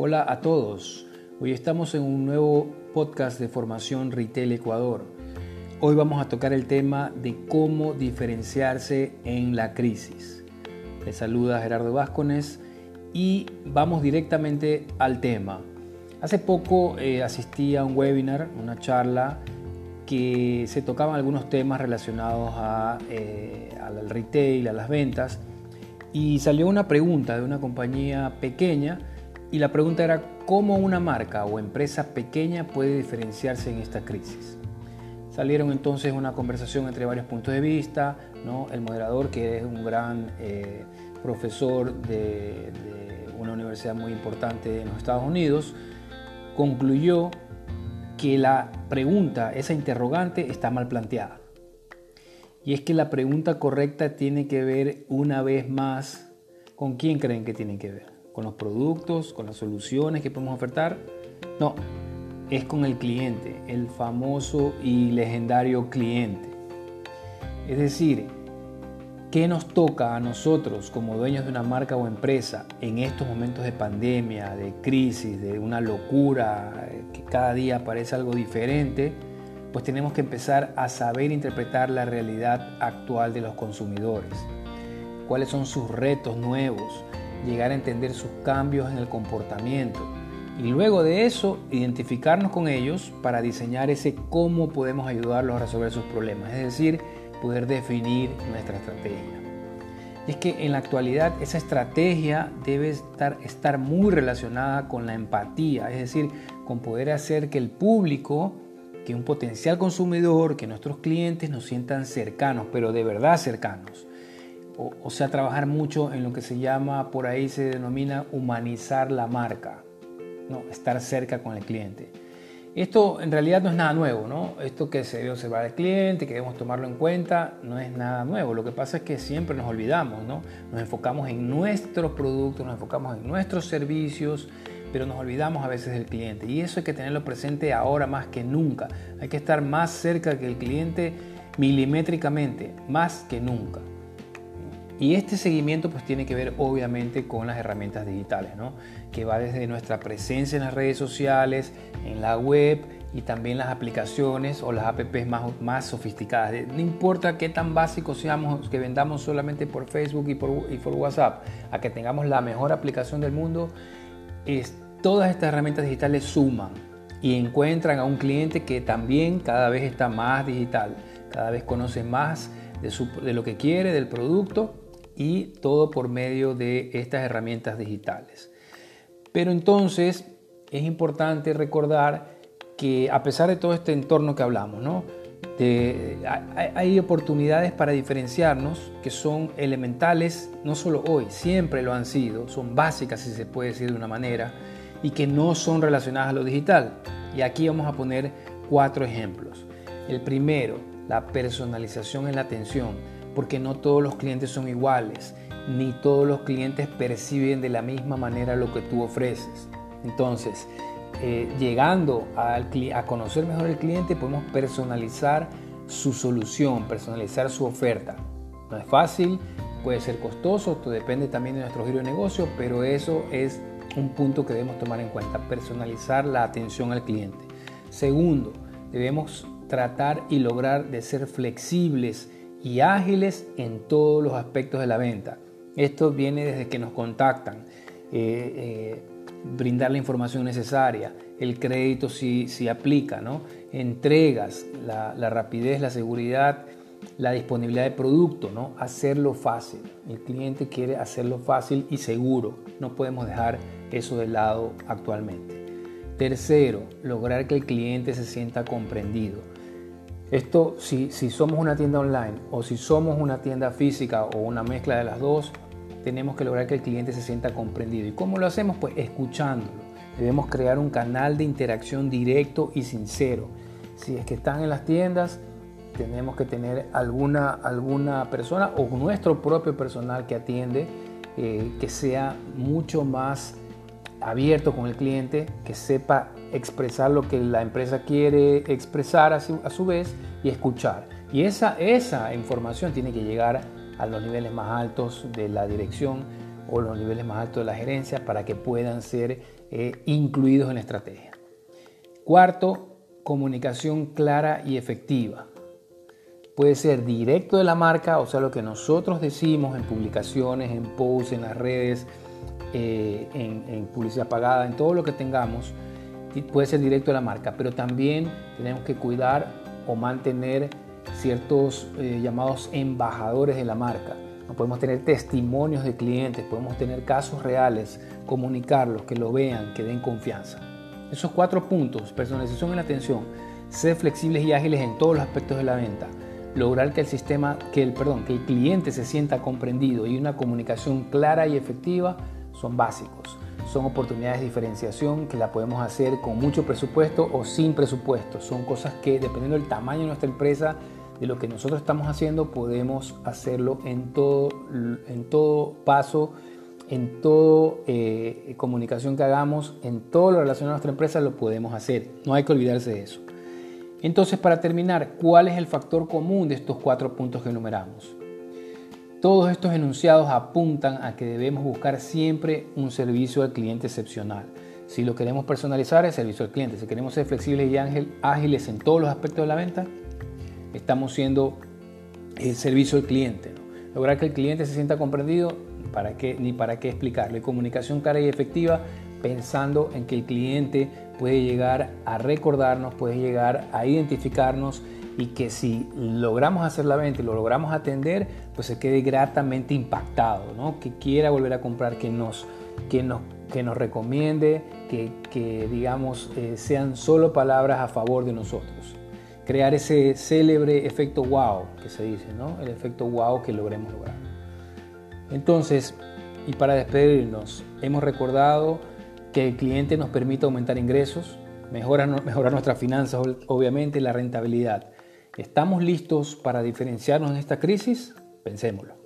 Hola a todos. Hoy estamos en un nuevo podcast de formación Retail Ecuador. Hoy vamos a tocar el tema de cómo diferenciarse en la crisis. Les saluda Gerardo Vázquez y vamos directamente al tema. Hace poco eh, asistí a un webinar, una charla que se tocaban algunos temas relacionados eh, al retail, a las ventas, y salió una pregunta de una compañía pequeña y la pregunta era cómo una marca o empresa pequeña puede diferenciarse en esta crisis. Salieron entonces una conversación entre varios puntos de vista, ¿no? el moderador que es un gran eh, profesor de, de una universidad muy importante en los Estados Unidos, concluyó que la pregunta, esa interrogante, está mal planteada. Y es que la pregunta correcta tiene que ver una vez más con quién creen que tiene que ver con los productos, con las soluciones que podemos ofertar. No, es con el cliente, el famoso y legendario cliente. Es decir, ¿qué nos toca a nosotros como dueños de una marca o empresa en estos momentos de pandemia, de crisis, de una locura, que cada día parece algo diferente? Pues tenemos que empezar a saber interpretar la realidad actual de los consumidores. ¿Cuáles son sus retos nuevos? Llegar a entender sus cambios en el comportamiento y luego de eso identificarnos con ellos para diseñar ese cómo podemos ayudarlos a resolver sus problemas, es decir, poder definir nuestra estrategia. Y es que en la actualidad esa estrategia debe estar, estar muy relacionada con la empatía, es decir, con poder hacer que el público, que un potencial consumidor, que nuestros clientes nos sientan cercanos, pero de verdad cercanos o, sea, trabajar mucho en lo que se llama, por ahí se denomina humanizar la marca, ¿no? estar cerca con el cliente. Esto en realidad no es nada nuevo, ¿no? Esto que se debe observar al cliente, que debemos tomarlo en cuenta, no es nada nuevo. Lo que pasa es que siempre nos olvidamos, ¿no? Nos enfocamos en nuestros productos, nos enfocamos en nuestros servicios, pero nos olvidamos a veces del cliente. Y eso hay que tenerlo presente ahora más que nunca. Hay que estar más cerca que el cliente milimétricamente, más que nunca. Y este seguimiento pues tiene que ver obviamente con las herramientas digitales, ¿no? que va desde nuestra presencia en las redes sociales, en la web y también las aplicaciones o las apps más, más sofisticadas. No importa qué tan básicos seamos, que vendamos solamente por Facebook y por, y por WhatsApp, a que tengamos la mejor aplicación del mundo, es, todas estas herramientas digitales suman y encuentran a un cliente que también cada vez está más digital, cada vez conoce más de, de lo que quiere, del producto y todo por medio de estas herramientas digitales. Pero entonces es importante recordar que a pesar de todo este entorno que hablamos, ¿no? hay, oportunidades para diferenciarnos que son elementales, no solo hoy, siempre lo han sido, son básicas si se puede decir de una manera, y que no son relacionadas a lo digital. Y aquí vamos a poner cuatro ejemplos. El primero, la personalización en la atención porque no todos los clientes son iguales, ni todos los clientes perciben de la misma manera lo que tú ofreces. Entonces, eh, llegando a, conocer mejor el cliente, podemos personalizar su solución, personalizar su oferta. No es fácil, puede ser costoso, esto depende también de nuestro giro de negocio, pero eso es un punto que debemos tomar en cuenta, personalizar la atención al cliente. Segundo, debemos tratar y lograr de ser flexibles y ágiles en todos los aspectos de la venta. Esto viene desde que nos contactan, eh, eh, brindar la información necesaria, el crédito si, si aplica, ¿no? entregas, la, la, rapidez, la seguridad, la disponibilidad de producto, ¿no? hacerlo fácil. El cliente quiere hacerlo fácil y seguro. No podemos dejar eso de lado actualmente. Tercero, lograr que el cliente se sienta comprendido. Esto, si, somos una tienda online o si somos una tienda física o una mezcla de las dos, tenemos que lograr que el cliente se sienta comprendido. ¿Y cómo lo hacemos? Pues escuchándolo. Debemos crear un canal de interacción directo y sincero. Si es que están en las tiendas, tenemos que tener alguna, alguna persona o nuestro propio personal que atiende, eh, que sea mucho más abierto con el cliente, que sepa expresar lo que la empresa quiere expresar a su, vez y escuchar. Y esa, esa información tiene que llegar a los niveles más altos de la dirección o los niveles más altos de la gerencia para que puedan ser eh, incluidos en la estrategia. Cuarto, comunicación clara y efectiva. Puede ser directo de la marca, o sea, lo que nosotros decimos en publicaciones, en posts, en las redes, eh, en, publicidad pagada, en todo lo que tengamos, puede ser directo de la marca, pero también tenemos que cuidar o mantener ciertos eh, llamados embajadores de la marca. No podemos tener testimonios de clientes, podemos tener casos reales, comunicarlos, que lo vean, que den confianza. Esos cuatro puntos, personalización en la atención, ser flexibles y ágiles en todos los aspectos de la venta, lograr que el sistema, que el, perdón, que el cliente se sienta comprendido y una comunicación clara y efectiva son básicos. Son oportunidades de diferenciación que la podemos hacer con mucho presupuesto o sin presupuesto. Son cosas que dependiendo del tamaño de nuestra empresa, de lo que nosotros estamos haciendo, podemos hacerlo en todo, en todo paso, en toda eh, comunicación que hagamos, en todo lo relacionado a nuestra empresa, lo podemos hacer. No hay que olvidarse de eso. Entonces, para terminar, ¿cuál es el factor común de estos cuatro puntos que enumeramos? Todos estos enunciados apuntan a que debemos buscar siempre un servicio al cliente excepcional. Si lo queremos personalizar, el servicio al cliente. Si queremos ser flexibles y ágiles en todos los aspectos de la venta, estamos siendo el servicio al cliente. Lograr que el cliente se sienta comprendido, ¿para qué, ni para qué explicarle. Comunicación clara y efectiva, pensando en que el cliente puede llegar a recordarnos, puede llegar a identificarnos y que si logramos hacer la venta y lo logramos atender, pues se quede gratamente impactado, ¿no? que quiera volver a comprar, que nos, que nos, que nos recomiende, que, que digamos eh, sean solo palabras a favor de nosotros. Crear ese célebre efecto wow que se dice, ¿no? el efecto wow que logremos lograr. Entonces, y para despedirnos, hemos recordado que el cliente nos permite aumentar ingresos, mejorar, mejorar nuestras finanzas, obviamente, la rentabilidad ¿Estamos listos para diferenciarnos en esta crisis? Pensémoslo.